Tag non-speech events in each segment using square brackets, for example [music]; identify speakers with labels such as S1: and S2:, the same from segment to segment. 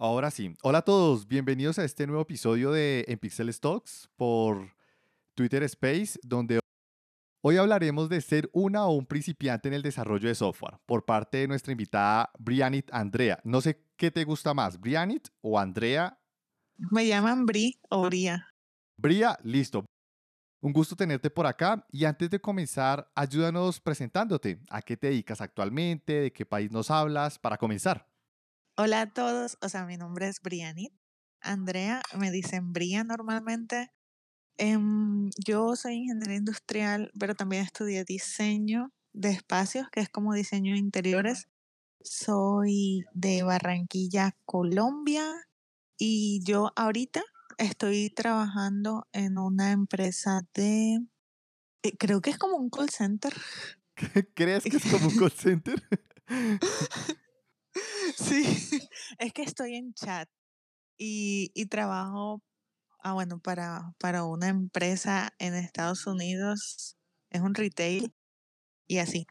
S1: Ahora sí. Hola a todos, bienvenidos a este nuevo episodio de En Pixel Stocks por Twitter Space, donde hoy hablaremos de ser una o un principiante en el desarrollo de software por parte de nuestra invitada Brianit Andrea. No sé qué te gusta más, Brianit o Andrea.
S2: Me llaman Bri o Bria.
S1: Bria, listo. Un gusto tenerte por acá y antes de comenzar, ayúdanos presentándote. ¿A qué te dedicas actualmente? ¿De qué país nos hablas? Para comenzar.
S2: Hola a todos, o sea, mi nombre es Brianit. Andrea, me dicen Bria normalmente. Em, yo soy ingeniera industrial, pero también estudié diseño de espacios, que es como diseño de interiores. Soy de Barranquilla, Colombia, y yo ahorita estoy trabajando en una empresa de, eh, creo que es como un call center. [laughs]
S1: ¿Crees que es como un [laughs] call center? [laughs] [laughs]
S2: sí, es que estoy en chat y, y trabajo, ah, bueno, para, para una empresa en Estados Unidos, es un retail y así.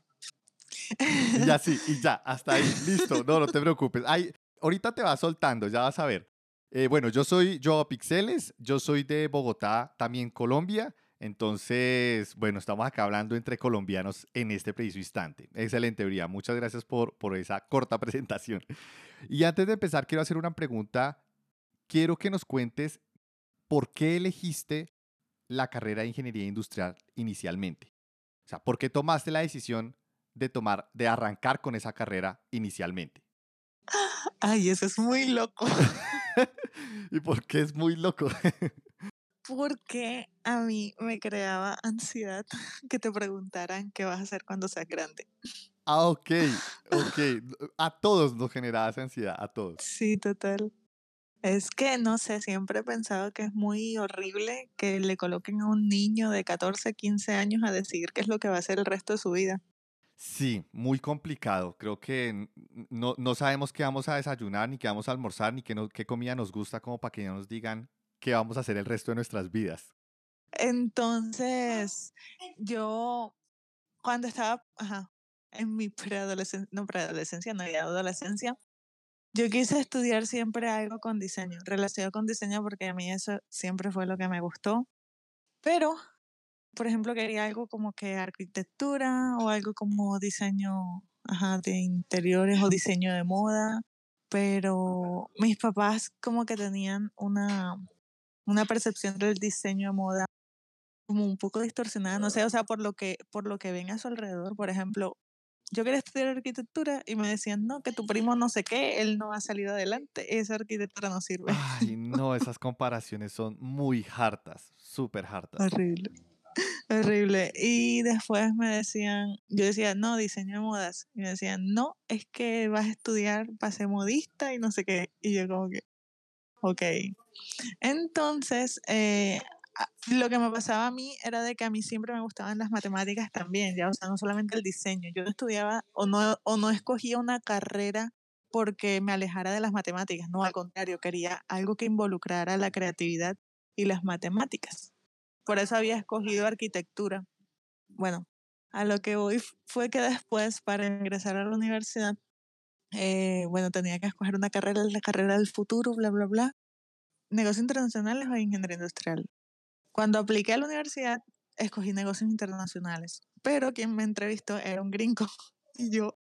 S1: Y así, y ya, [laughs] hasta ahí, listo, no, no te preocupes. Ay, ahorita te vas soltando, ya vas a ver. Eh, bueno, yo soy Joao Pixeles, yo soy de Bogotá, también Colombia. Entonces, bueno, estamos acá hablando entre colombianos en este preciso instante. Excelente, Bria. Muchas gracias por, por esa corta [laughs] presentación. Y antes de empezar, quiero hacer una pregunta. Quiero que nos cuentes por qué elegiste la carrera de ingeniería industrial inicialmente. O sea, ¿por qué tomaste la decisión de tomar, de arrancar con esa carrera inicialmente? [laughs]
S2: Ay, eso es muy loco. [laughs]
S1: ¿Y por qué es muy loco?
S2: Porque a mí me creaba ansiedad [laughs] que te preguntaran qué vas a hacer cuando seas grande.
S1: Ah, ok, ok. [laughs] A todos nos generaba esa ansiedad, a todos.
S2: Sí, total. Es que, no sé, siempre he pensado que es muy horrible que le coloquen a un niño de 14, 15 años a decidir qué es lo que va a hacer el resto de su vida.
S1: Sí, muy complicado. Creo que no, no sabemos qué vamos a desayunar, ni qué vamos a almorzar, ni qué, qué comida nos gusta, como para que no nos digan qué vamos a hacer el resto de nuestras vidas.
S2: Entonces, yo cuando estaba en mi preadolescencia, no preadolescencia, no, ya adolescencia, yo quise estudiar siempre algo con diseño, relacionado con diseño, porque a mí eso siempre fue lo que me gustó. Pero por ejemplo, quería algo como que arquitectura o algo como diseño de interiores o diseño de moda, pero mis papás como que tenían una, una percepción del diseño de moda como un poco distorsionada, no sé, o sea, por lo que, por lo que ven a su alrededor, por ejemplo, yo quería estudiar arquitectura y me decían, no, que tu primo no sé qué, él no ha salido adelante, esa arquitectura no sirve.
S1: Ay, no, esas comparaciones son muy hartas, súper hartas.
S2: Horrible. Horrible. Y después me decían, yo decía, no, diseño de modas. Y me decían, no, es que vas a estudiar para ser modista y no sé qué. Y yo como que, ok. Entonces, eh, lo que me pasaba a mí era de que a mí siempre me gustaban las matemáticas también, ya, o sea, no solamente el diseño. Yo estudiaba o no, o no escogía una carrera porque me alejara de las matemáticas, no, al contrario, quería algo que involucrara la creatividad y las matemáticas. Por eso había escogido arquitectura. Bueno, a lo que voy fue que después, para ingresar a la universidad, eh, bueno, tenía que escoger una carrera, la carrera del futuro, bla, bla, bla. Negocios internacionales o ingeniería industrial. Cuando apliqué a la universidad, escogí negocios internacionales, pero quien me entrevistó era un gringo. [laughs] Y yo,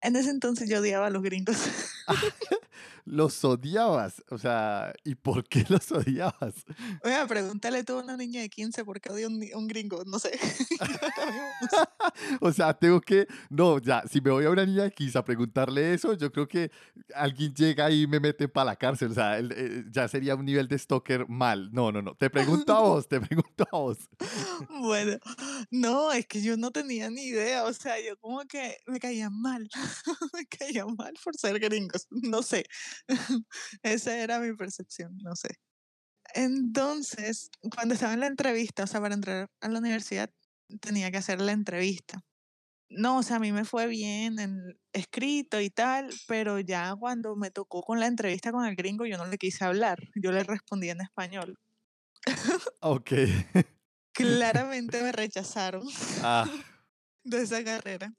S2: en ese entonces yo odiaba a los gringos. [laughs] [laughs]
S1: los odiabas. O sea, ¿y por qué los odiabas?
S2: Oiga, pregúntale tú a una niña de 15 por qué odia un, un gringo. No sé. [laughs]
S1: o sea, tengo que. No, ya, si me voy a una niña de 15 a preguntarle eso, yo creo que alguien llega y me mete para la cárcel. O sea, eh, ya sería un nivel de stalker mal. No, no, no. Te pregunto a vos, te pregunto a vos. [laughs]
S2: bueno, no, es que yo no tenía ni idea. O sea, yo como que me caía mal. me caía mal por ser [laughs] No sé. [laughs] Esa era mi percepción, no sé. Entonces, cuando estaba en la entrevista, o sea, para entrar a la universidad, tenía que hacer la entrevista. No, o sea, a mí me fue bien en escrito y tal, pero ya cuando me tocó con la entrevista con el gringo, yo no le quise hablar, yo le respondí en español. [laughs]
S1: Ok.
S2: Claramente me rechazaron
S1: ah.
S2: de esa carrera.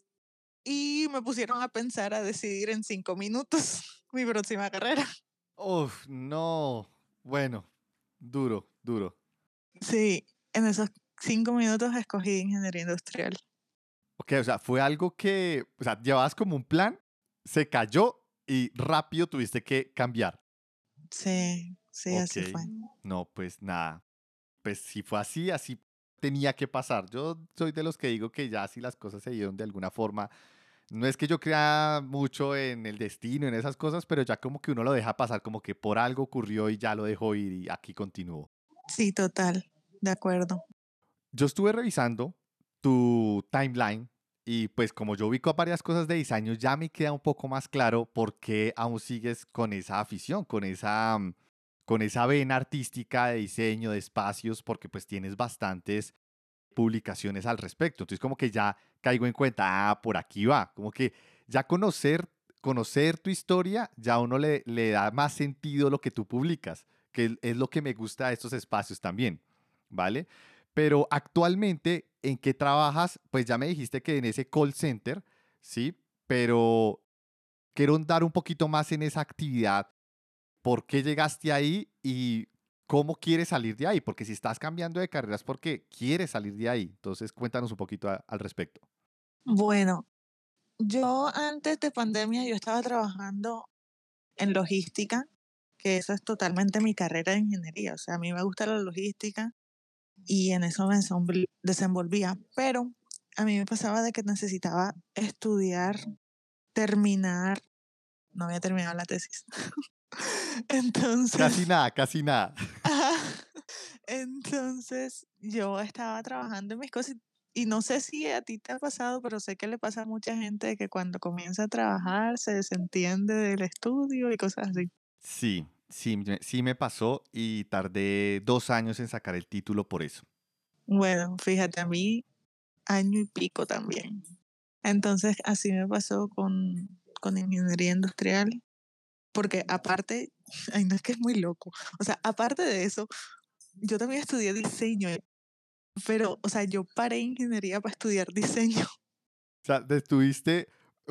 S2: Y me pusieron a pensar, a decidir en cinco minutos [laughs] mi próxima carrera.
S1: Uf, no. Bueno, duro, duro.
S2: Sí, en esos cinco minutos escogí ingeniería industrial.
S1: Ok, o sea, fue algo que, o sea, llevabas como un plan, se cayó y rápido tuviste que cambiar.
S2: Sí, sí, así fue.
S1: No, pues nada. Pues si fue así, así tenía que pasar. Yo soy de los que digo que ya si las cosas se dieron de alguna forma, no es que yo crea mucho en el destino, en esas cosas, pero ya como que uno lo deja pasar, como que por algo ocurrió y ya lo dejó ir y aquí continuó.
S2: Sí, total, de acuerdo.
S1: Yo estuve revisando tu timeline y pues como yo ubico varias cosas de diseño, ya me queda un poco más claro por qué aún sigues con esa afición, con esa, mm, con esa vena artística de diseño, de espacios, porque pues tienes bastantes publicaciones al respecto. Entonces como que ya caigo en cuenta, ah, por aquí va, como que ya conocer, conocer tu historia, ya uno le, le da más sentido lo que tú publicas, que es lo que me gusta de estos espacios también, ¿vale? Pero actualmente, ¿en qué trabajas? Pues ya me dijiste que en ese call center, ¿sí? Pero quiero dar un poquito más en esa actividad. ¿Por qué llegaste ahí y cómo quieres salir de ahí? Porque si estás cambiando de carrera es porque quieres salir de ahí. Entonces, cuéntanos un poquito a- al respecto.
S2: Bueno, yo antes de pandemia yo estaba trabajando en logística, que eso es totalmente mi carrera de ingeniería. O sea, a mí me gusta la logística y en eso me desenvol- desenvolvía, pero a mí me pasaba de que necesitaba estudiar, terminar, no había terminado la tesis. [laughs] [laughs] Entonces,
S1: Casi nada, casi nada. [laughs]
S2: Entonces yo estaba trabajando en mis cosas y, no sé si a ti te ha pasado, pero sé que le pasa a mucha gente que cuando comienza a trabajar se desentiende del estudio y cosas así.
S1: Sí, sí, sí me pasó y tardé dos años en sacar el título por eso.
S2: Bueno, fíjate, a mí año y pico también. Entonces así me pasó con, con ingeniería industrial, porque aparte, [laughs] ay, no es que es muy loco, o sea, aparte de eso, yo también estudié diseño, pero, o sea, yo paré ingeniería para estudiar diseño. [laughs]
S1: O sea, te estuviste,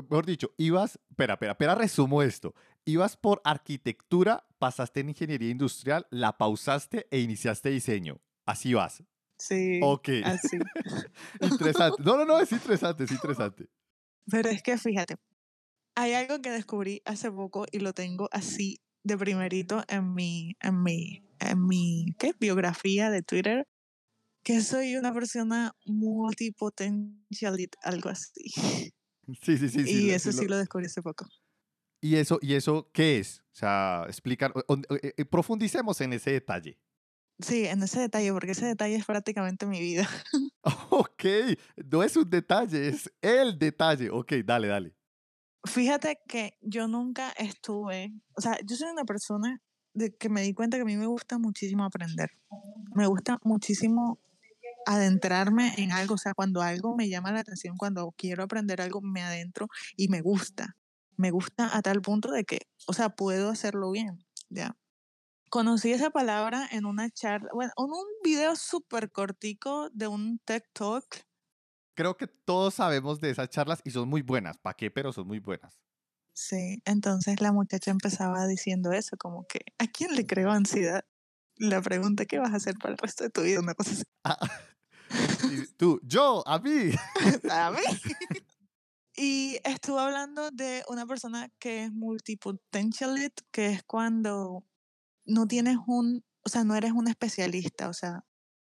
S1: mejor dicho, ibas, espera, espera, espera, resumo esto. Ibas por arquitectura, pasaste en ingeniería industrial, la pausaste e iniciaste diseño. Así vas.
S2: Sí,
S1: Ok,
S2: así. [laughs]
S1: interesante. No, no, no, es interesante, es interesante.
S2: Pero es que fíjate, hay algo que descubrí hace poco y lo tengo así de primerito en mi, en mi, en mi ¿qué? biografía de Twitter, que soy una persona multipotential, algo así.
S1: Sí, sí, sí. sí
S2: y
S1: lo-
S2: eso
S1: sí
S2: sí
S1: lo-
S2: lo descubrí hace poco.
S1: ¿Y eso, ¿Y eso qué es? O sea, explicar, o- o- eh, eh, profundicemos en ese detalle.
S2: Sí, en ese detalle, porque ese detalle es prácticamente mi vida. [laughs]
S1: Ok, no es un detalle, es el detalle. Ok, dale, dale.
S2: Fíjate que yo nunca estuve, o sea, yo soy una persona de que me di cuenta que a mí me gusta muchísimo aprender. Me gusta muchísimo adentrarme en algo, o sea, cuando algo me llama la atención, cuando quiero aprender algo, me adentro y me gusta. Me gusta a tal punto de que, o sea, puedo hacerlo bien, ¿ya? Conocí esa palabra en una charla, bueno, en un video súper cortico de un TED Talk
S1: Creo que todos sabemos de esas charlas y son muy buenas. ¿Para qué? Pero son muy buenas.
S2: Sí, entonces la muchacha [laughs] empezaba diciendo eso, como que, ¿a quién le creó [laughs] ansiedad? La pregunta, ¿qué vas a hacer para el resto de tu vida? Una cosa así.
S1: Ah, [laughs] tú, yo, a mí.
S2: A mí. Y estuvo hablando de una persona que es multipotentialite, que es cuando no tienes un, o sea, no eres un especialista, o sea,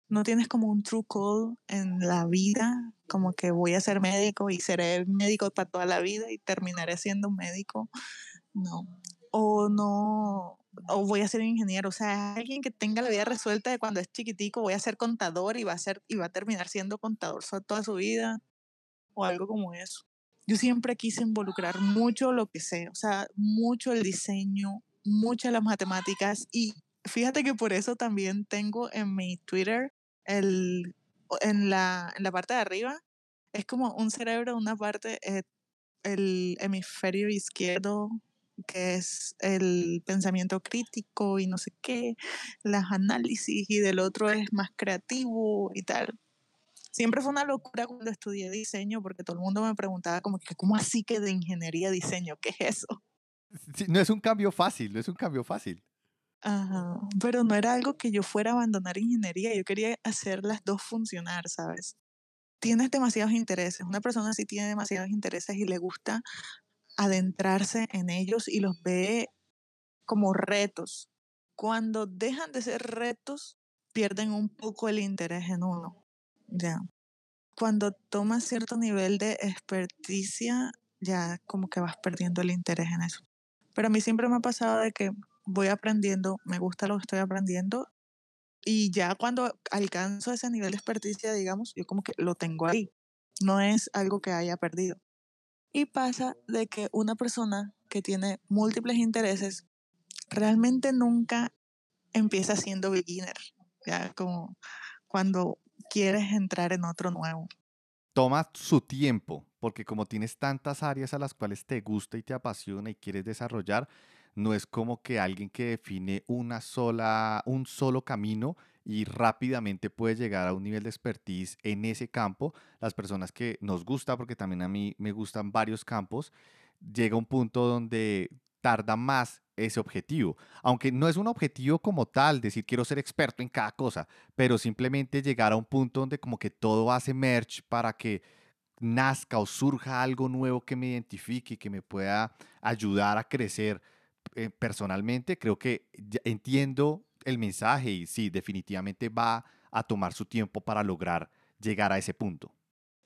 S2: no tienes como un true call en la vida, como que voy a ser médico y seré médico para toda la vida y terminaré siendo médico. No. O no, o voy a ser ingeniero, o sea, alguien que tenga la vida resuelta de cuando es chiquitico, voy a ser contador y va a ser y va a terminar siendo contador toda su vida o algo como eso. Yo siempre quise involucrar mucho lo que sé, o sea, mucho el diseño, mucho las matemáticas y fíjate que por eso también tengo en mi Twitter el en la, en la parte de arriba es como un cerebro, una parte eh, el hemisferio izquierdo que es el pensamiento crítico y no sé qué, las análisis y del otro es más creativo y tal. Siempre fue una locura cuando estudié diseño porque todo el mundo me preguntaba como que, ¿cómo así que de ingeniería diseño? ¿Qué es eso?
S1: Sí, no es un cambio fácil, no es un cambio fácil.
S2: Ajá, pero no era algo que yo fuera a abandonar ingeniería, yo quería hacer las dos funcionar, ¿sabes? Tienes demasiados intereses, una persona sí tiene demasiados intereses y le gusta adentrarse en ellos y los ve como retos. Cuando dejan de ser retos, pierden un poco el interés en uno. Ya. Cuando tomas cierto nivel de experticia, ya como que vas perdiendo el interés en eso. Pero a mí siempre me ha pasado de que voy aprendiendo, me gusta lo que estoy aprendiendo y ya cuando alcanzo ese nivel de experticia, digamos, yo como que lo tengo ahí. No es algo que haya perdido. Y pasa de que una persona que tiene múltiples intereses realmente nunca empieza siendo beginner, ya como cuando quieres entrar en otro nuevo.
S1: Toma su tiempo, porque como tienes tantas áreas a las cuales te gusta y te apasiona y quieres desarrollar, no es como que alguien que define una sola, un solo camino y rápidamente puede llegar a un nivel de expertise en ese campo. Las personas que nos gusta, porque también a mí me gustan varios campos, llega un punto donde tarda más ese objetivo. Aunque no es un objetivo como tal, decir quiero ser experto en cada cosa, pero simplemente llegar a un punto donde como que todo hace merge para que nazca o surja algo nuevo que me identifique y que me pueda ayudar a crecer eh, personalmente, creo que entiendo el mensaje y sí, definitivamente va a tomar su tiempo para lograr llegar a ese punto.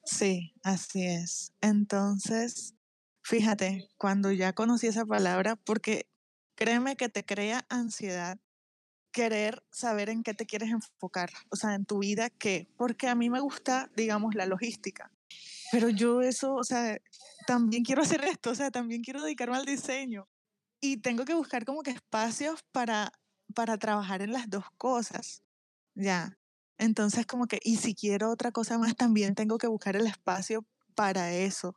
S2: Sí, así es. Entonces, fíjate, cuando ya conocí esa palabra, porque créeme que te crea ansiedad querer saber en qué te quieres enfocar, o sea, en tu vida, ¿qué? Porque a mí me gusta, digamos, la logística, pero yo eso, o sea, también quiero hacer esto, o sea, también quiero dedicarme al diseño, y tengo que buscar como que espacios para, para trabajar en las dos cosas, ya. Entonces como que, y si quiero otra cosa más, también tengo que buscar el espacio para eso.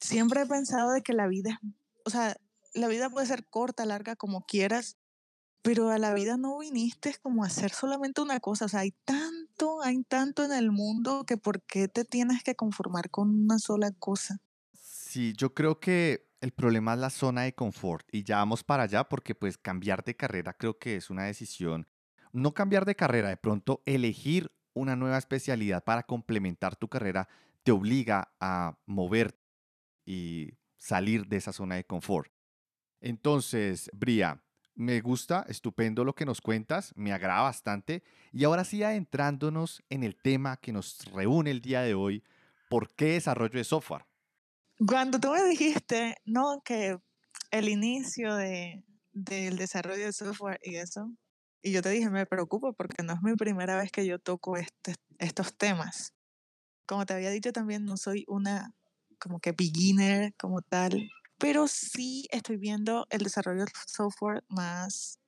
S2: Siempre he pensado de que la vida o sea, la vida puede ser corta, larga, como quieras, pero a la vida no viniste como a hacer solamente una cosa, o sea, hay tanto, hay tanto en el mundo que por qué te tienes que conformar con una sola cosa.
S1: Sí, yo creo que el problema es la zona de confort y ya vamos para allá porque pues cambiar de carrera creo que es una decisión. No cambiar de carrera, de pronto elegir una nueva especialidad para complementar tu carrera te obliga a mover y salir de esa zona de confort. Entonces, Bria, me gusta, estupendo lo que nos cuentas, me agrada bastante. Y ahora sí, adentrándonos en el tema que nos reúne el día de hoy, ¿por qué desarrollo de software?
S2: Cuando tú me dijiste, no, que el inicio de, del desarrollo de software y eso, y yo te dije, me preocupo porque no es mi primera vez que yo toco este, estos temas. Como te había dicho también, no soy una como que beginner como tal, pero sí estoy viendo el desarrollo del software más,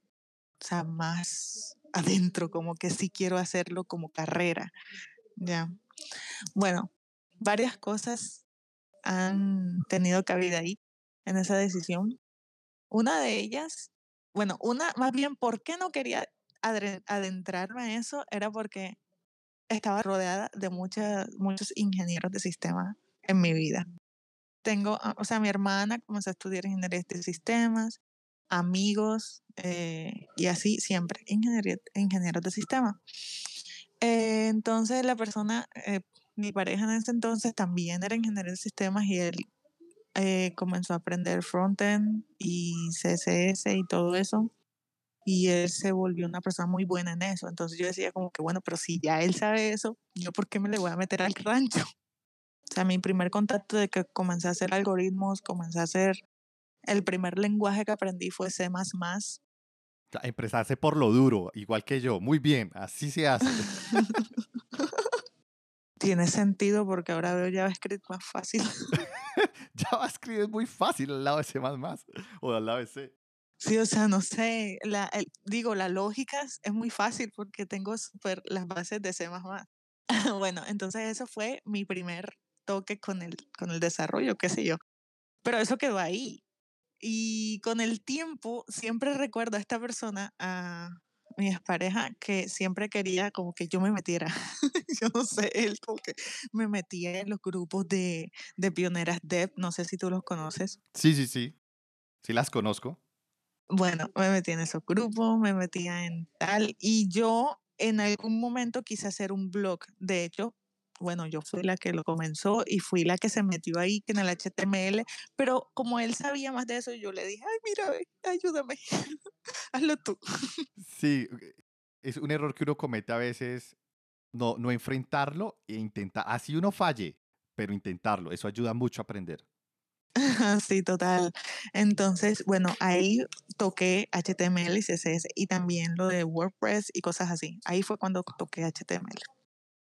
S2: o sea, más adentro, como que sí quiero hacerlo como carrera. Ya. Bueno, varias cosas han tenido cabida ahí, en esa decisión. Una de ellas, bueno, una, más bien, ¿por qué no quería adentrarme a eso? Era porque estaba rodeada de muchas, muchos ingenieros de sistemas en mi vida. Tengo, o sea, mi hermana comenzó a estudiar ingeniería de sistemas, amigos eh, y así siempre, ingeniería, ingenieros de sistemas. Eh, entonces la persona eh, mi pareja en ese entonces también era ingeniero de sistemas y él eh, comenzó a aprender frontend y CSS y todo eso. Y él se volvió una persona muy buena en eso. Entonces yo decía como que, bueno, pero si ya él sabe eso, ¿yo por qué me le voy a meter al rancho? [laughs] O sea, mi primer contacto de que comencé a hacer algoritmos, comencé a hacer... El primer lenguaje que aprendí fue C++.
S1: Empezarse por lo duro, igual que yo. Muy bien, así se hace. [laughs]
S2: Tiene sentido porque ahora veo JavaScript más fácil. [laughs]
S1: JavaScript es muy fácil al lado de C o al lado de C.
S2: Sí, o sea, no sé, la, digo, la lógica es muy fácil porque tengo super las bases de C++. [laughs] bueno, entonces eso fue mi primer toque con el, con el desarrollo, qué sé yo. Pero eso quedó ahí. Y con el tiempo siempre recuerdo a esta persona, a, mi expareja que siempre quería como que yo me metiera. [laughs] yo no sé, él como que me metía en los grupos de, de pioneras Dev, no sé si tú los conoces.
S1: Sí, sí, sí. Sí las conozco.
S2: Bueno, me metí en esos grupos, me metía en tal, y yo en algún momento quise hacer un blog. De hecho, bueno, yo fui la que lo comenzó y fui la que se metió ahí en el HTML, pero como él sabía más de eso, yo le dije, ay, mira, ayúdame, [laughs] hazlo tú.
S1: Sí, es un error que uno comete a veces, no, no enfrentarlo e intentar, así uno falle, pero intentarlo, eso ayuda mucho a aprender. [laughs]
S2: Sí, total. Entonces, bueno, ahí toqué HTML y CSS y también lo de WordPress y cosas así. Ahí fue cuando toqué HTML.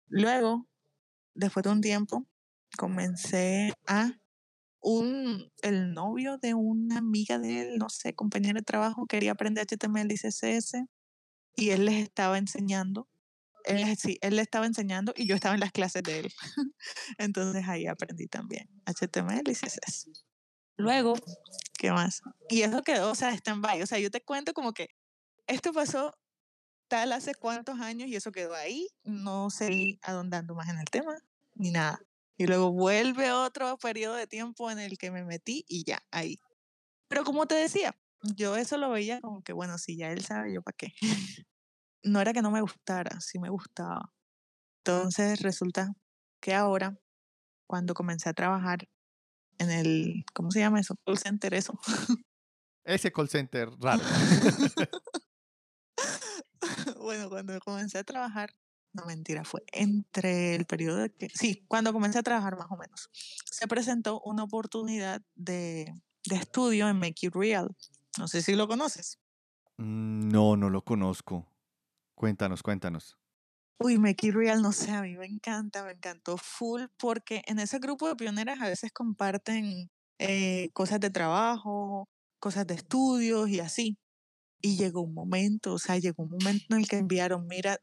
S2: Luego, después de un tiempo, comencé a un, el novio de una amiga de él, no sé, compañera de trabajo, quería aprender HTML y CSS y él les estaba enseñando. Él, sí, él le estaba enseñando y yo estaba en las clases de él. [laughs] Entonces ahí aprendí también HTML y CSS. Luego, ¿qué más? Y eso quedó, o sea, stand-by. O sea, yo te cuento como que esto pasó tal hace cuántos años y eso quedó ahí. No seguí adondando más en el tema ni nada. Y luego vuelve otro periodo de tiempo en el que me metí y ya, ahí. Pero como te decía, yo eso lo veía como que, bueno, si ya él sabe, yo para qué. [laughs] no era que no me gustara, sí me gustaba. Entonces resulta que ahora, cuando comencé a trabajar en el, ¿cómo se llama eso? Call center, eso.
S1: Ese call center raro. [laughs] [laughs]
S2: bueno, cuando comencé a trabajar, no mentira, fue entre el periodo de que, sí, cuando comencé a trabajar más o menos, se presentó una oportunidad de, de estudio en Make It Real. No sé si lo conoces.
S1: Mm, no, no lo conozco. Cuéntanos, cuéntanos.
S2: Uy, Make It Real, no sé, a mí me encanta, me encantó full, porque en ese grupo de pioneras a veces comparten eh, cosas de trabajo, cosas de estudios y así. Y llegó un momento, o sea, llegó un momento en el que enviaron, mira,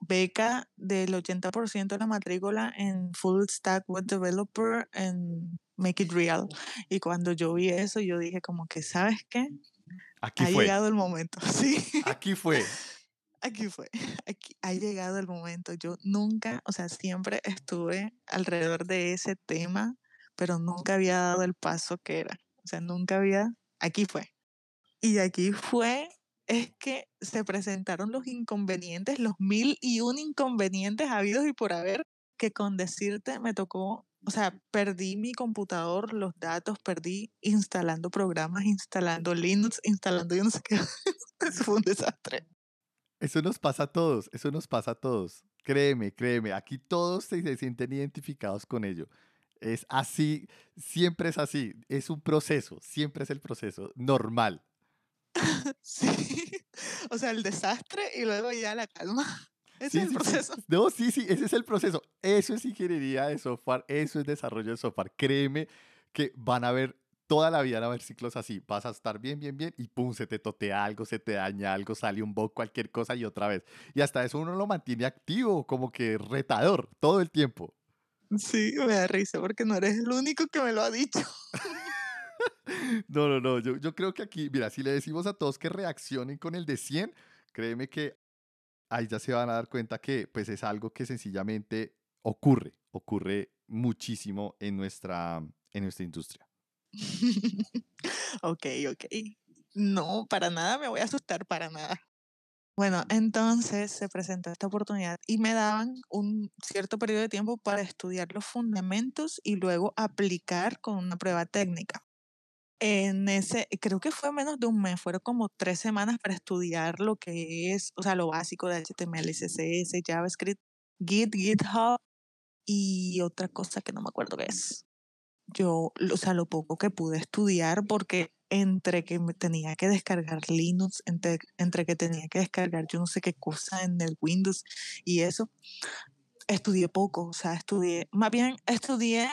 S2: beca del 80% de la matrícula en Full Stack Web Developer en Make It Real. Y cuando yo vi eso, yo dije como que, ¿sabes qué?
S1: Aquí
S2: ha llegado el momento, [laughs] sí.
S1: Aquí fue.
S2: Aquí fue, aquí ha llegado el momento. Yo nunca, o sea, siempre estuve alrededor de ese tema, pero nunca había dado el paso que era. O sea, nunca había, aquí fue. Y aquí fue, es que se presentaron los inconvenientes, los mil y un inconvenientes habidos y por haber, que con decirte me tocó, o sea, perdí mi computador, los datos, perdí instalando programas, instalando Linux, instalando yo no sé qué. [laughs] Eso fue un desastre.
S1: Eso nos pasa a todos, eso nos pasa a todos. Créeme, créeme, aquí todos se, sienten identificados con ello. Es así, siempre es así, es un proceso, siempre es el proceso normal. [laughs]
S2: Sí, o sea, el desastre y luego ya la calma. [laughs] Ese es el proceso.
S1: No, sí, sí, ese es el proceso. Eso es ingeniería de software, eso es desarrollo de software. Créeme que van a haber toda la vida van a haber ciclos así. Vas a estar bien, bien, bien y pum, se te totea algo, se te daña algo, sale un bug, cualquier cosa y otra vez. Y hasta eso uno lo mantiene activo, como que retador, todo el tiempo.
S2: Sí, me da risa porque no eres el único que me lo ha dicho. [laughs] [laughs]
S1: no, no, no. Yo, yo creo que aquí, mira, si le decimos a todos que reaccionen con el de 100, créeme que ahí ya se van a dar cuenta que pues es algo que sencillamente ocurre, ocurre muchísimo en nuestra, en nuestra industria. [laughs]
S2: ok, ok. No, para nada me voy a asustar, para nada. Bueno, entonces se presentó esta oportunidad y me daban un cierto periodo de tiempo para estudiar los fundamentos y luego aplicar con una prueba técnica. En ese, creo que fue menos de un mes, fueron como tres semanas para estudiar lo que es, o sea, lo básico de HTML, CSS, JavaScript, Git, GitHub y otra cosa que no me acuerdo qué es. Yo, o sea, lo poco que pude estudiar, porque entre que tenía que descargar Linux, entre, entre que tenía que descargar yo no sé qué cosa en el Windows y eso, estudié poco, o sea, estudié, más bien estudié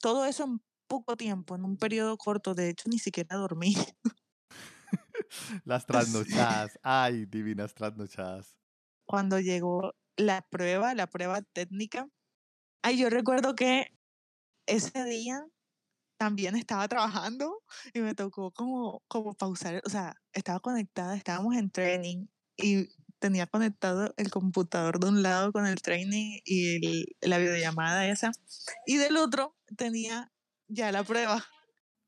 S2: todo eso en poco tiempo, en un periodo corto, de hecho ni siquiera dormí. [laughs]
S1: Las trasnochadas, ay, divinas trasnochadas.
S2: Cuando llegó la prueba, la prueba técnica, ay, yo recuerdo que ese día también estaba trabajando y me tocó como, como pausar, o sea, estaba conectada, estábamos en training y tenía conectado el computador de un lado con el training y la videollamada esa y del otro tenía ya la prueba.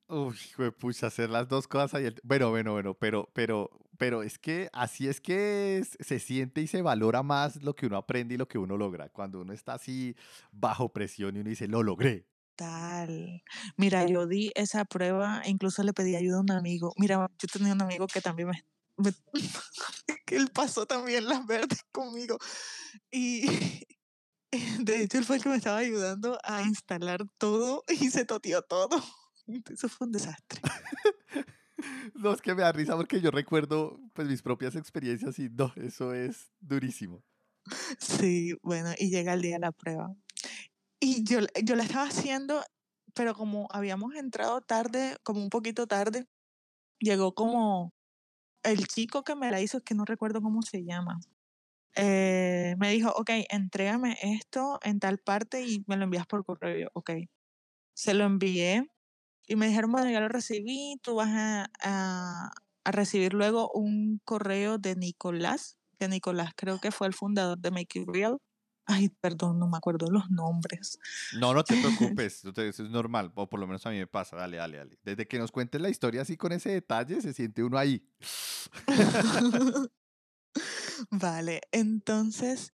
S1: Uy, pucha, hacer las dos cosas ahí. Bueno, bueno, bueno, pero, pero, pero es que así es que se siente y se valora más lo que uno aprende y lo que uno logra. Cuando uno está así bajo presión y uno dice, lo logré.
S2: Tal. Mira, yo di esa prueba, incluso le pedí ayuda a un amigo. Mira, yo tenía un amigo que también me, [laughs] que él pasó también las verdes conmigo. Y [laughs] [laughs] de hecho, él fue el que me estaba ayudando a instalar todo [laughs] y se toteó todo. [laughs] Eso fue un desastre.
S1: no, es que me da risa porque yo recuerdo pues mis propias experiencias y no, eso es durísimo.
S2: Sí, bueno, y llega el día de la prueba. Y yo, yo la estaba haciendo, pero como habíamos entrado tarde, como un poquito tarde, llegó como el chico que me la hizo, es que no recuerdo cómo se llama. Eh, me dijo, ok, entrégame esto en tal parte y me lo envías por correo. ok, se lo envié y me dijeron, bueno, ya lo recibí, tú vas a, a, recibir luego un correo de Nicolás, que Nicolás creo que fue el fundador de Make It Real. Ay, perdón, no me acuerdo los nombres.
S1: No, no te [laughs] preocupes, eso es normal, o por lo menos a mí me pasa, dale, dale, dale. Desde que nos cuentes la historia así con ese detalle, se siente uno ahí. [laughs] [laughs]
S2: vale, entonces,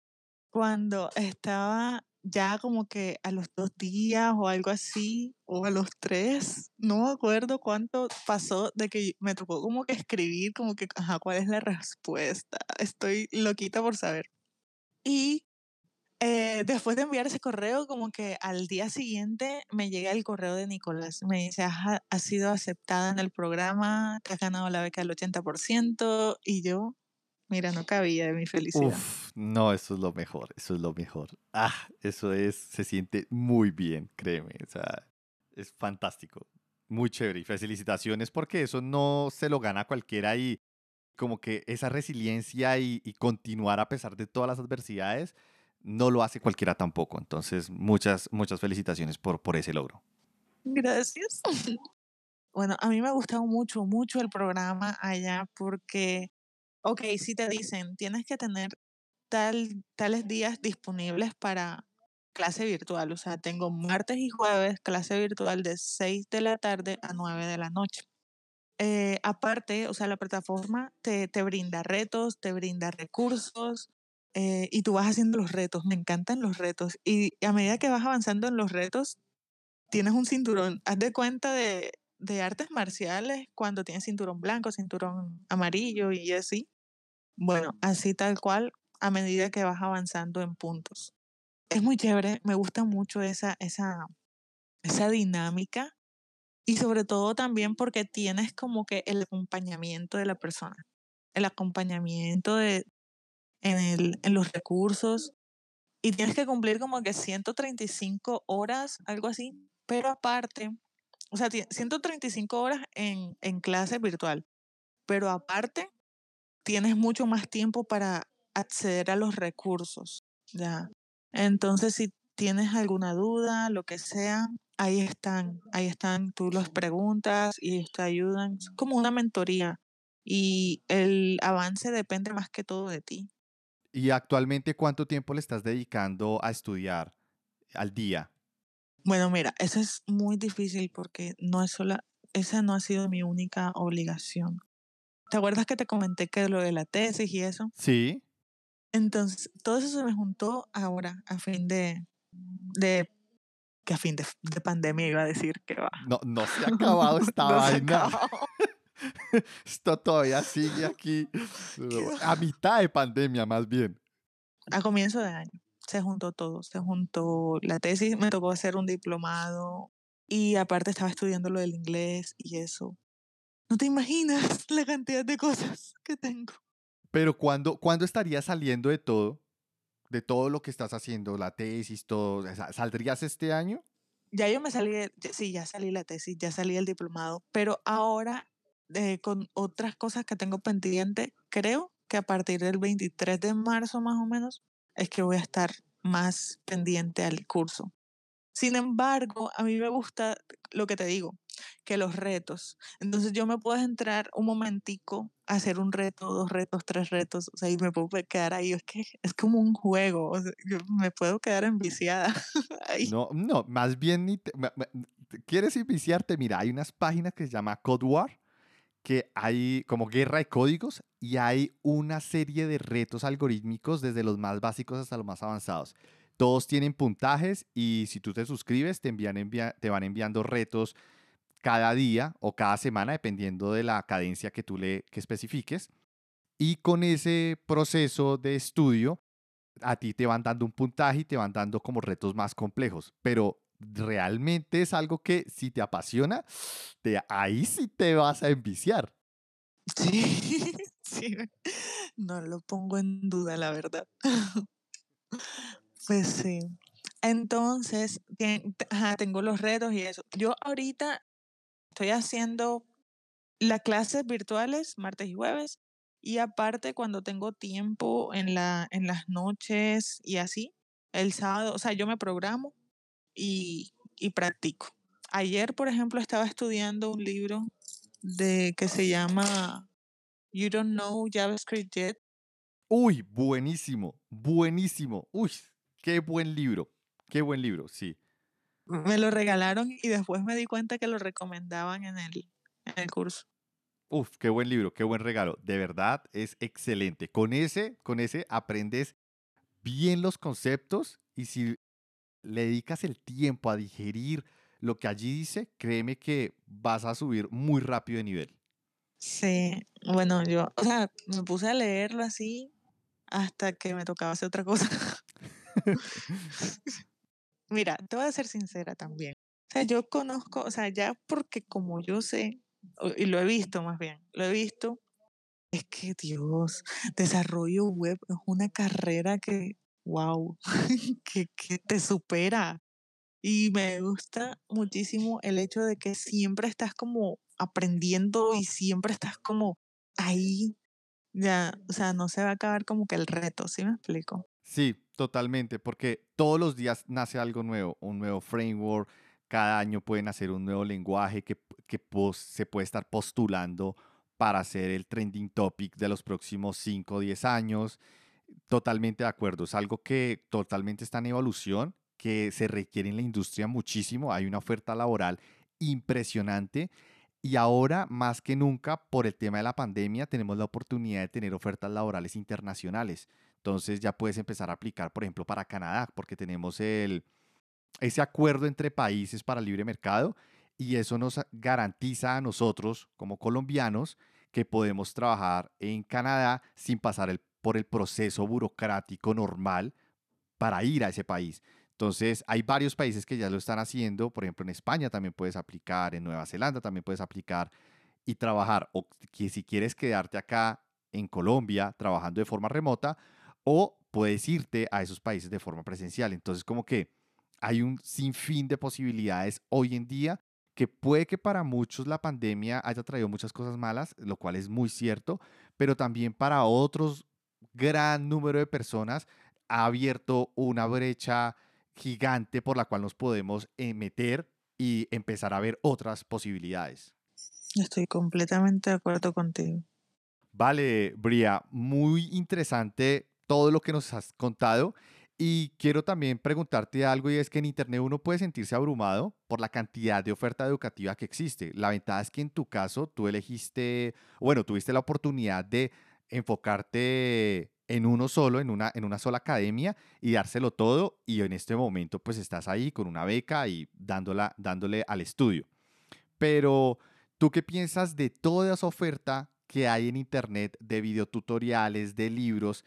S2: cuando estaba ya como que a los dos días o algo así, o a los tres, no me acuerdo cuánto pasó de que me tocó como que escribir, como que, ajá, ¿cuál es la respuesta? Estoy loquita por saber. Y eh, después de enviar ese correo, como que al día siguiente me llega el correo de Nicolás. Me dice, has, has sido aceptada en el programa, te has ganado la beca del 80%, y yo, Mira, no cabía de mi felicidad. Uf,
S1: no, eso es lo mejor, eso es lo mejor. Ah, eso es, se siente muy bien, créeme. O sea, es fantástico. Muy chévere. Y felicitaciones porque eso no se lo gana cualquiera y como que esa resiliencia y, y continuar a pesar de todas las adversidades no lo hace cualquiera tampoco. Entonces, muchas, muchas felicitaciones por, por ese logro.
S2: Gracias. [laughs] Bueno, a mí me ha gustado mucho, mucho el programa allá porque ok, si te dicen, tienes que tener tal, tales días disponibles para clase virtual, o sea, tengo martes y jueves clase virtual de 6 de la tarde a 9 de la noche. Eh, aparte, o sea, la plataforma te, te, brinda retos, te brinda recursos eh, y tú vas haciendo los retos. Me encantan los retos. Y a medida que vas avanzando en los retos, tienes un cinturón. Haz de cuenta de, de artes marciales cuando tienes cinturón blanco, cinturón amarillo y así. Bueno, así tal cual a medida que vas avanzando en puntos. Es muy chévere, me gusta mucho esa, esa, esa dinámica y sobre todo también porque tienes como que el acompañamiento de la persona, el acompañamiento de, en, el, en los recursos y tienes que cumplir como que 135 horas, algo así, pero aparte o sea, 135 horas en, en clase virtual, pero aparte tienes mucho más tiempo para acceder a los recursos, ¿ya? Entonces, si tienes alguna duda, lo que sea, ahí están, ahí están, tú los preguntas y te ayudan. Es como una mentoría y el avance depende más que todo de ti.
S1: ¿Y actualmente cuánto tiempo le estás dedicando a estudiar al día?
S2: Bueno, mira, eso es muy difícil porque no es sola, esa no ha sido mi única obligación. ¿Te acuerdas que te comenté que lo de la tesis y eso?
S1: Sí.
S2: Entonces, todo eso se me juntó ahora, a fin de, de que a fin de, de, pandemia iba a decir que va.
S1: No, no se ha [laughs] acabado esta vaina. [laughs] Esto todavía sigue aquí. [laughs] A mitad de pandemia, más bien.
S2: A comienzo de año se juntó todo, se juntó la tesis, me tocó hacer un diplomado y aparte estaba estudiando lo del inglés y eso. No te imaginas [laughs] la cantidad de cosas que tengo.
S1: Pero ¿cuándo, ¿cuándo estarías saliendo de todo? De todo lo que estás haciendo, la tesis, todo. ¿Saldrías este año?
S2: Ya yo me salí, sí, ya salí la tesis, ya salí el diplomado, pero ahora eh, con otras cosas que tengo pendiente, creo que a partir del 23 de marzo más o menos es que voy a estar más pendiente al curso. Sin embargo, a mí me gusta lo que te digo, que los retos. Entonces yo me puedo entrar un momentico a hacer un reto, dos retos, tres retos, o sea, y me puedo quedar ahí. Es que es como un juego, yo me puedo quedar enviciada. [laughs] ahí.
S1: No, no, más bien ni quieres iniciarte, mira, hay unas páginas que se llama Code War, que hay como guerra de códigos y hay una serie de retos algorítmicos desde los más básicos hasta los más avanzados. Todos tienen puntajes y si tú te suscribes te, van enviando retos cada día o cada semana, dependiendo de la cadencia que tú le que especifiques. Y con ese proceso de estudio, a ti te van dando un puntaje y te van dando como retos más complejos. Pero realmente es algo que si te apasiona, te, ahí sí te vas a enviciar.
S2: Sí, [laughs] sí, no lo pongo en duda, la verdad. Pues sí. Entonces, tengo los retos y eso. Yo ahorita estoy haciendo las clases virtuales martes y jueves y aparte cuando tengo tiempo en, la, en las noches y así, el sábado, o sea, yo me programo y, y practico. Ayer, por ejemplo, estaba estudiando un libro de que se llama You Don't Know JavaScript Yet.
S1: Uy, buenísimo, buenísimo. Uy, qué buen libro, qué buen libro, sí.
S2: Me lo regalaron y después me di cuenta que lo recomendaban en el, en el curso.
S1: Uf, qué buen libro, qué buen regalo. De verdad es excelente. Con ese, con ese aprendes bien los conceptos y si le dedicas el tiempo a digerir lo que allí dice, créeme que vas a subir muy rápido de nivel.
S2: Sí, bueno, yo, o sea, me puse a leerlo así hasta que me tocaba hacer otra cosa. [laughs] [laughs] Mira, te voy a ser sincera también. O sea, yo conozco, o sea, ya porque como yo sé, y lo he visto más bien, lo he visto, es que Dios, desarrollo web es una carrera que wow, [laughs] que, que te supera. Y me gusta muchísimo el hecho de que siempre estás como aprendiendo y siempre estás como ahí. Ya, o sea, no se va a acabar como que el reto, ¿sí me explico?
S1: Sí, totalmente, porque todos los días nace algo nuevo, un nuevo framework, cada año pueden hacer un nuevo lenguaje que, que se puede estar postulando para ser el trending topic de los próximos 5 o 10 años. Totalmente de acuerdo, es algo que totalmente está en evolución, que se requiere en la industria muchísimo, hay una oferta laboral impresionante y ahora más que nunca por el tema de la pandemia tenemos la oportunidad de tener ofertas laborales internacionales. Entonces ya puedes empezar a aplicar, por ejemplo, para Canadá, porque tenemos el, ese acuerdo entre países para libre mercado y eso nos garantiza a nosotros como colombianos que podemos trabajar en Canadá sin pasar el por el proceso burocrático normal para ir a ese país. Entonces, hay varios países que ya lo están haciendo. Por ejemplo, en España también puedes aplicar, en Nueva Zelanda también puedes aplicar y trabajar. O que si quieres quedarte acá en Colombia trabajando de forma remota, o puedes irte a esos países de forma presencial. Entonces, como que hay un sinfín de posibilidades hoy en día que puede que para muchos la pandemia haya traído muchas cosas malas, lo cual es muy cierto, pero también para otros gran número de personas ha abierto una brecha gigante por la cual nos podemos eh, meter y empezar a ver otras posibilidades.
S2: Estoy completamente de acuerdo contigo.
S1: Vale, Bria, muy interesante todo lo que nos has contado y quiero también preguntarte algo y es que en Internet uno puede sentirse abrumado por la cantidad de oferta educativa que existe. La ventaja es que en tu caso tú elegiste, bueno, tuviste la oportunidad de enfocarte en uno solo, en una, en una sola academia y dárselo todo y en este momento pues estás ahí con una beca y dándola, dándole al estudio. Pero tú qué piensas de toda esa oferta que hay en internet de videotutoriales, de libros,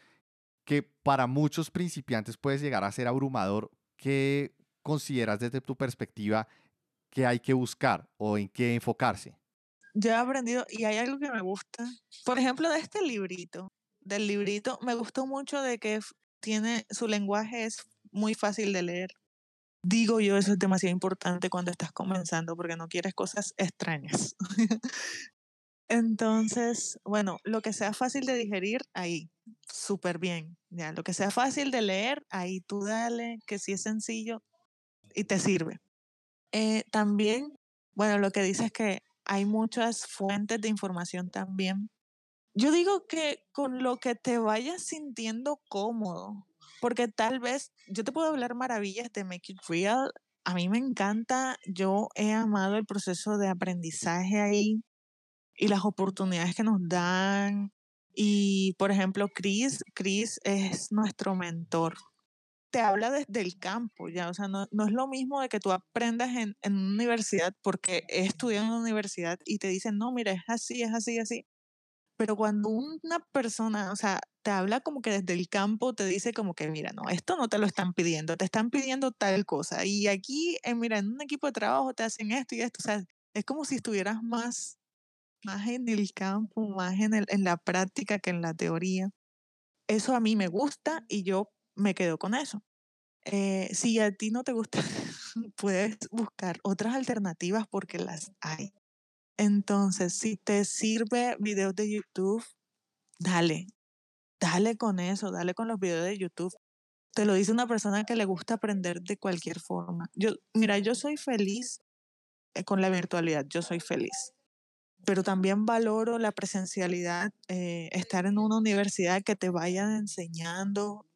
S1: que para muchos principiantes puede llegar a ser abrumador? ¿Qué consideras desde tu perspectiva que hay que buscar o en qué enfocarse?
S2: Yo he aprendido y hay algo que me gusta. Por ejemplo, de este librito, del librito, me gustó mucho de que tiene, su lenguaje es muy fácil de leer. Digo yo, eso es demasiado importante cuando estás comenzando porque no quieres cosas extrañas. [laughs] Entonces, bueno, lo que sea fácil de digerir, ahí, súper bien. Ya, lo que sea fácil de leer, ahí tú dale, que si es sencillo y te sirve. Eh, también, bueno, lo que dice es que hay muchas fuentes de información también. Yo digo que con lo que te vayas sintiendo cómodo, porque tal vez yo te puedo hablar maravillas de Make It Real a mí me encanta, yo he amado el proceso de aprendizaje ahí y las oportunidades que nos dan. Y, por ejemplo, Chris, Chris es nuestro mentor. Te habla desde el campo, ya, o sea, no, no es lo mismo de que tú aprendas en, en una universidad, porque he estudiado en una universidad y te dicen, no, mira, es así, es así, así. Pero cuando una persona, o sea, te habla como que desde el campo, te dice como que, mira, no, esto no te lo están pidiendo, te están pidiendo tal cosa. Y aquí, eh, mira, en un equipo de trabajo te hacen esto y esto. O sea, es como si estuvieras más, más en el campo, más en, el, en la práctica que en la teoría. Eso a mí me gusta y yo me quedo con eso. Eh, si a ti no te gusta, [laughs] puedes buscar otras alternativas porque las hay. Entonces, si te sirve videos de YouTube, dale, dale con eso, dale con los videos de YouTube. Te lo dice una persona que le gusta aprender de cualquier forma. Yo, mira, yo soy feliz eh, con la virtualidad, yo soy feliz. Pero también valoro la presencialidad, eh, estar en una universidad que te vayan enseñando,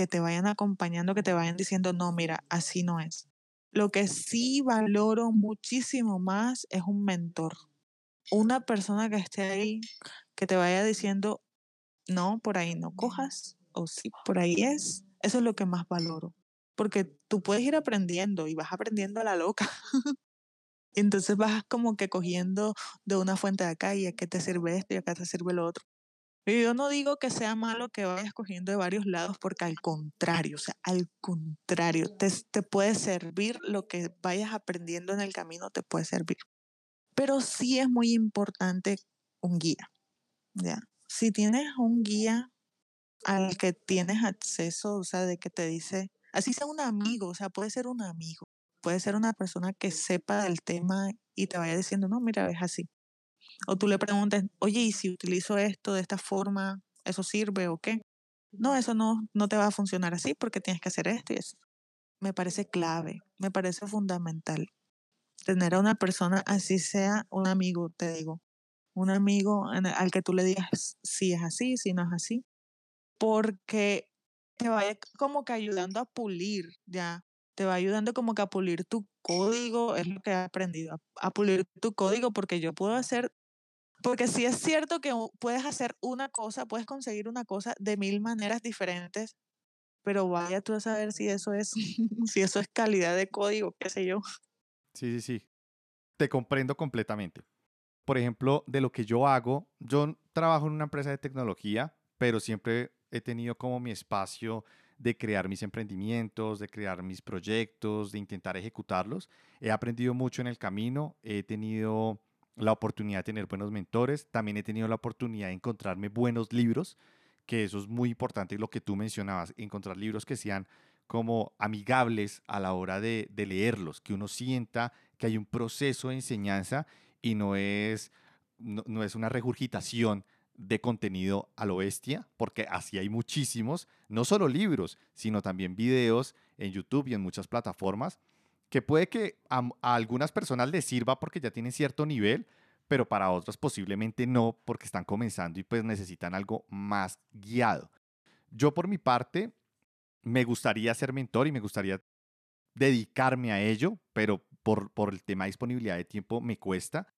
S2: que te vayan acompañando, que te vayan diciendo, no, mira, así no es. Lo que sí valoro muchísimo más es un mentor. Una persona que esté ahí, que te vaya diciendo, no, por ahí no cojas, o sí, por ahí es. Eso es lo que más valoro. Porque tú puedes ir aprendiendo y vas aprendiendo a la loca. [laughs] Entonces vas como que cogiendo de una fuente de acá y a qué te sirve esto y acá te sirve lo otro. Y yo no digo que sea malo que vayas cogiendo de varios lados, porque al contrario, o sea, al contrario, te, te puede servir lo que vayas aprendiendo en el camino, te puede servir. Pero sí es muy importante un guía, ¿ya? Si tienes un guía al que tienes acceso, o sea, de que te dice, así sea un amigo, o sea, puede ser un amigo, puede ser una persona que sepa del tema y te vaya diciendo, no, mira, es así. O tú le preguntas, oye, ¿y si utilizo esto de esta forma, eso sirve o qué? No, eso no, no te va a funcionar así porque tienes que hacer esto y eso. Me parece clave, me parece fundamental. Tener a una persona, así sea un amigo, te digo, un amigo al que tú le digas si es así, si no es así, porque te va como que ayudando a pulir, ya, te va ayudando como que a pulir tu código, es lo que he aprendido, a pulir tu código, porque yo puedo hacer porque sí es cierto que puedes hacer una cosa, puedes conseguir una cosa de mil maneras diferentes, pero vaya tú a saber si eso es, [laughs] si eso es calidad de código, qué sé yo.
S1: Sí, sí, sí. Te comprendo completamente. Por ejemplo, de lo que yo hago, yo trabajo en una empresa de tecnología, pero siempre he tenido como mi espacio de crear mis emprendimientos, de crear mis proyectos, de intentar ejecutarlos. He aprendido mucho en el camino, he tenido la oportunidad de tener buenos mentores, también he tenido la oportunidad de encontrarme buenos libros, que eso es muy importante, lo que tú mencionabas, encontrar libros que sean como amigables a la hora de, leerlos, que uno sienta que hay un proceso de enseñanza y no es, no, es una regurgitación de contenido a lo bestia, porque así hay muchísimos, no solo libros, sino también videos en YouTube y en muchas plataformas que puede que a, algunas personas les sirva porque ya tienen cierto nivel, pero para otros posiblemente no porque están comenzando y pues necesitan algo más guiado. Yo por mi parte me gustaría ser mentor y me gustaría dedicarme a ello, pero por, por el tema de disponibilidad de tiempo me cuesta.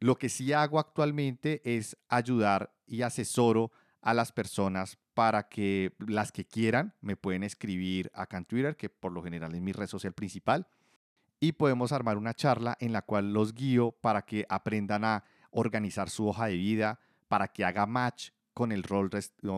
S1: Lo que sí hago actualmente es ayudar y asesoro a las personas para que las que quieran me pueden escribir acá en Twitter, que por lo general es mi red social principal, y podemos armar una charla en la cual los guío para que aprendan a organizar su hoja de vida, para que haga match con el rol,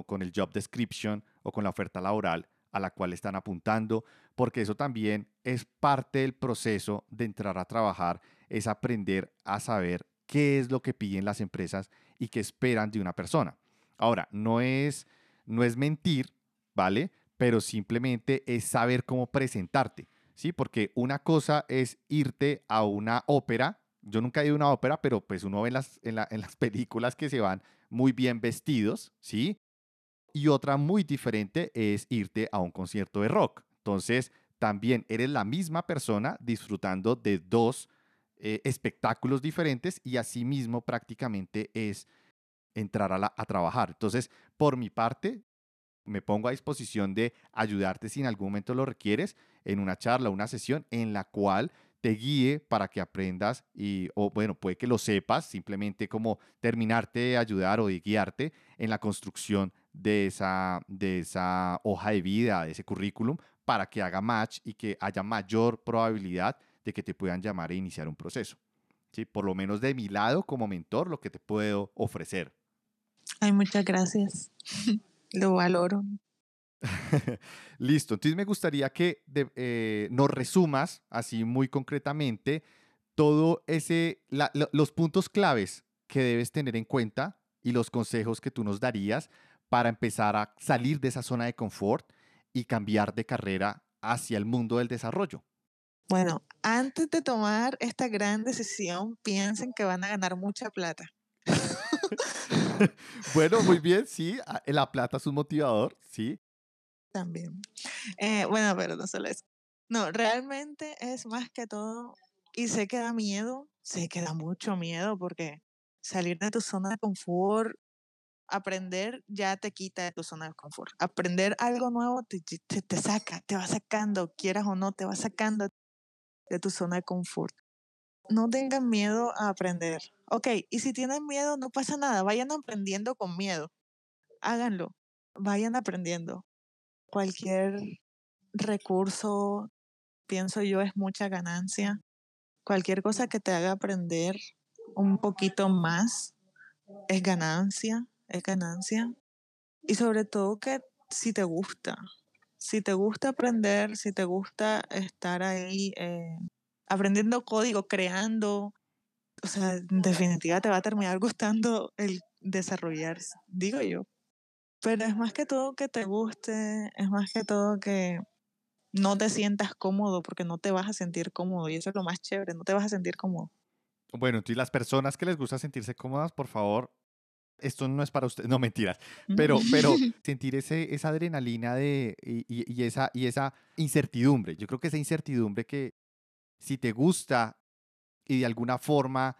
S1: con el job description o con la oferta laboral a la cual están apuntando, porque eso también es parte del proceso de entrar a trabajar, es aprender a saber qué es lo que piden las empresas y qué esperan de una persona. Ahora, no es, no es mentir, ¿vale? Pero simplemente es saber cómo presentarte. ¿Sí? Porque una cosa es irte a una ópera. Yo nunca he ido a una ópera, pero pues uno ve en las, en, las [laughs] películas que se van muy bien vestidos, ¿sí? Y otra muy diferente es irte a un concierto de rock. Entonces, también eres la misma persona disfrutando de dos eh, espectáculos diferentes y asimismo prácticamente es entrar a, a trabajar. Entonces, por mi parte, Me pongo a disposición de ayudarte si en algún momento lo requieres en una charla, una sesión en la cual te guíe para que aprendas y, o bueno, puede que lo sepas, simplemente como terminarte de ayudar o de guiarte en la construcción de esa, de esa hoja de vida, de ese currículum, para que haga match y que haya mayor probabilidad de que te puedan llamar e iniciar un proceso. ¿Sí? Por lo menos de mi lado como mentor, lo que te puedo ofrecer.
S2: Ay, muchas gracias. [laughs] lo valoro. [laughs]
S1: Listo, entonces me gustaría que eh, nos resumas así muy concretamente todo ese, los puntos claves que debes tener en cuenta y los consejos que tú nos darías para empezar a salir de esa zona de confort y cambiar de carrera hacia el mundo del desarrollo.
S2: Bueno, antes de tomar esta gran decisión, piensen que van a ganar mucha plata. [laughs]
S1: bueno, muy bien, sí, la plata es un motivador, sí.
S2: También. Eh, bueno, pero no solo eso. No, realmente es más que todo, y sé que da miedo, sé que da mucho miedo porque salir de tu zona de confort, aprender ya te quita de tu zona de confort. Aprender algo nuevo te, te, te saca, te va sacando, quieras o no, te va sacando de tu zona de confort. No tengan miedo a aprender. Ok, y si tienen miedo, no pasa nada, vayan aprendiendo con miedo. Háganlo, vayan aprendiendo cualquier recurso, pienso yo, es mucha ganancia. Cualquier cosa que te haga aprender un poquito más es ganancia, es ganancia. Y sobre todo que si te gusta, si te gusta aprender, si te gusta estar ahí eh, aprendiendo código, creando, o sea, en definitiva te va a terminar [laughs] gustando el desarrollarse, digo yo. Pero es más que todo que te guste, es más que todo que no te sientas cómodo, porque no te vas a sentir cómodo. Y eso es lo más chévere, no te vas a sentir cómodo.
S1: Bueno, entonces las personas que les gusta sentirse cómodas, por favor, esto no es para ustedes, no mentiras, pero, pero [laughs] sentir ese, esa adrenalina de, y, y, esa, y esa incertidumbre. Yo creo que esa incertidumbre que si te gusta y de alguna forma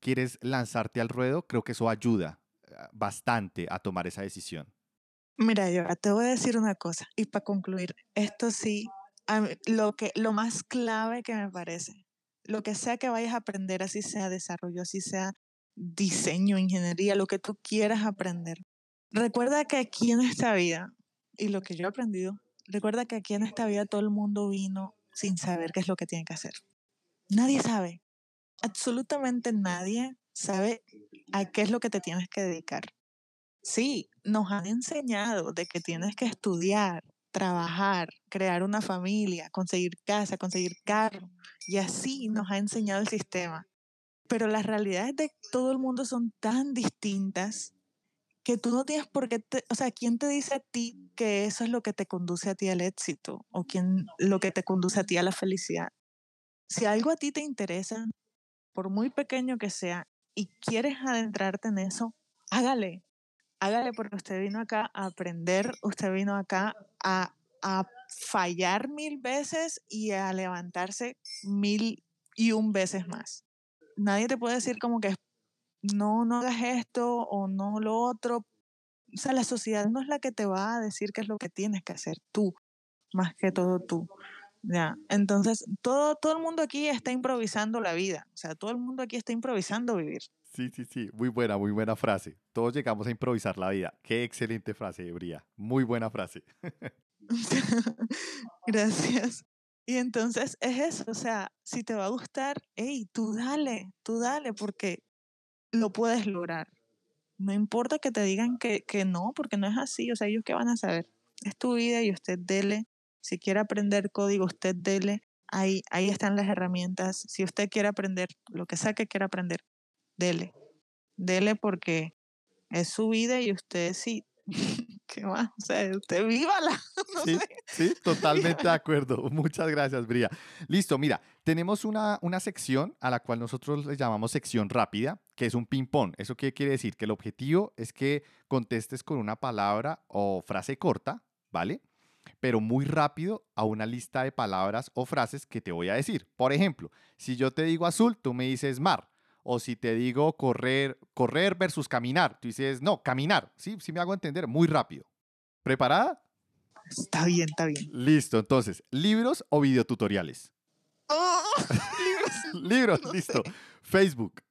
S1: quieres lanzarte al ruedo, creo que eso ayuda bastante a tomar esa decisión.
S2: Mira, yo te voy a decir una cosa y para concluir, esto sí, lo, que, lo más clave que me parece, lo que sea que vayas a aprender, así sea desarrollo, así sea diseño, ingeniería, lo que tú quieras aprender. Recuerda que aquí en esta vida, y lo que yo he aprendido, recuerda que aquí en esta vida todo el mundo vino sin saber qué es lo que tiene que hacer. Nadie sabe, absolutamente nadie sabe a qué es lo que te tienes que dedicar. Sí, nos han enseñado de que tienes que estudiar, trabajar, crear una familia, conseguir casa, conseguir carro, y así nos ha enseñado el sistema. Pero las realidades de todo el mundo son tan distintas que tú no tienes por qué, o sea, ¿quién te dice a ti que eso es lo que te conduce a ti al éxito o quién lo que te conduce a ti a la felicidad? Si algo a ti te interesa, por muy pequeño que sea, y quieres adentrarte en eso, hágale. Hágale porque usted vino acá a aprender, usted vino acá a, a fallar mil veces y a levantarse mil y un veces más. Nadie te puede decir como que no, no hagas esto o no lo otro. O sea, la sociedad no es la que te va a decir qué es lo que tienes que hacer tú, más que todo tú. Ya, entonces todo, todo el mundo aquí está improvisando la vida, o sea, todo el mundo aquí está improvisando vivir.
S1: Sí, sí, sí, muy buena, muy buena frase. Todos llegamos a improvisar la vida. Qué excelente frase, Bría. Muy buena frase. [laughs]
S2: Gracias. Y entonces es eso, o sea, si te va a gustar, hey, tú dale, tú dale, porque lo puedes lograr. No importa que te digan que, que no, porque no es así, o sea, ellos qué van a saber. Es tu vida y usted dele si quiere aprender código, usted dele. Ahí, ahí están las herramientas. Si usted quiere aprender lo que sea que quiera aprender, dele. Dele porque es su vida y usted sí. [laughs] ¿Qué más? O sea, usted vívala. [laughs]
S1: sí, sí, totalmente de [laughs] acuerdo. Muchas gracias, Bría. Listo, mira, tenemos una, una sección a la cual nosotros le llamamos sección rápida, que es un ping-pong. ¿Eso qué quiere decir? Que el objetivo es que contestes con una palabra o frase corta, ¿vale? Pero muy rápido a una lista de palabras o frases que te voy a decir. Por ejemplo, si yo te digo azul, tú me dices mar. O si te digo correr, correr versus caminar, tú dices, no, caminar. Sí, sí me hago entender, muy rápido. ¿Preparada?
S2: Está bien, está bien.
S1: Listo, entonces, ¿libros o videotutoriales?
S2: ¡Oh! [laughs] Libros [laughs]
S1: Libros,
S2: No
S1: listo.
S2: sé.
S1: Facebook,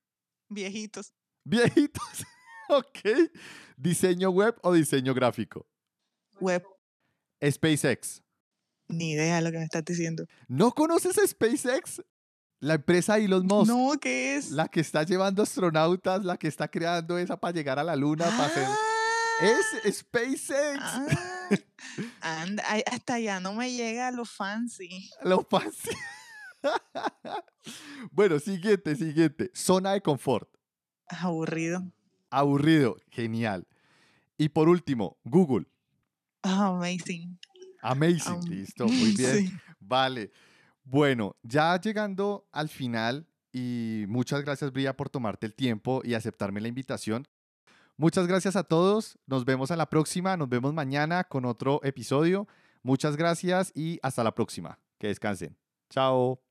S2: viejitos.
S1: viejitos, [laughs] ok. ¿Diseño web o diseño gráfico?
S2: Web.
S1: SpaceX.
S2: Ni idea de lo que me estás diciendo.
S1: ¿No conoces a SpaceX? La empresa Elon Musk.
S2: No, ¿qué es?
S1: La que está llevando astronautas, la que está creando esa para llegar a la luna, para hacer...
S2: Ah,
S1: Es SpaceX.
S2: ah, [laughs] anda, ay, hasta allá no me llega lo fancy.
S1: Lo pasé. [laughs] bueno, siguiente, siguiente. Zona de confort.
S2: Aburrido.
S1: Aburrido. Genial. Y por último, Google.
S2: Amazing.
S1: Amazing.
S2: Am-
S1: Listo, muy [laughs] bien.
S2: Sí.
S1: Vale. Bueno, ya llegando al final y muchas gracias Bria por tomarte el tiempo y aceptarme la invitación. Muchas gracias a todos. Nos vemos a la próxima. Nos vemos mañana con otro episodio. Muchas gracias y hasta la próxima. Que descansen. Chao.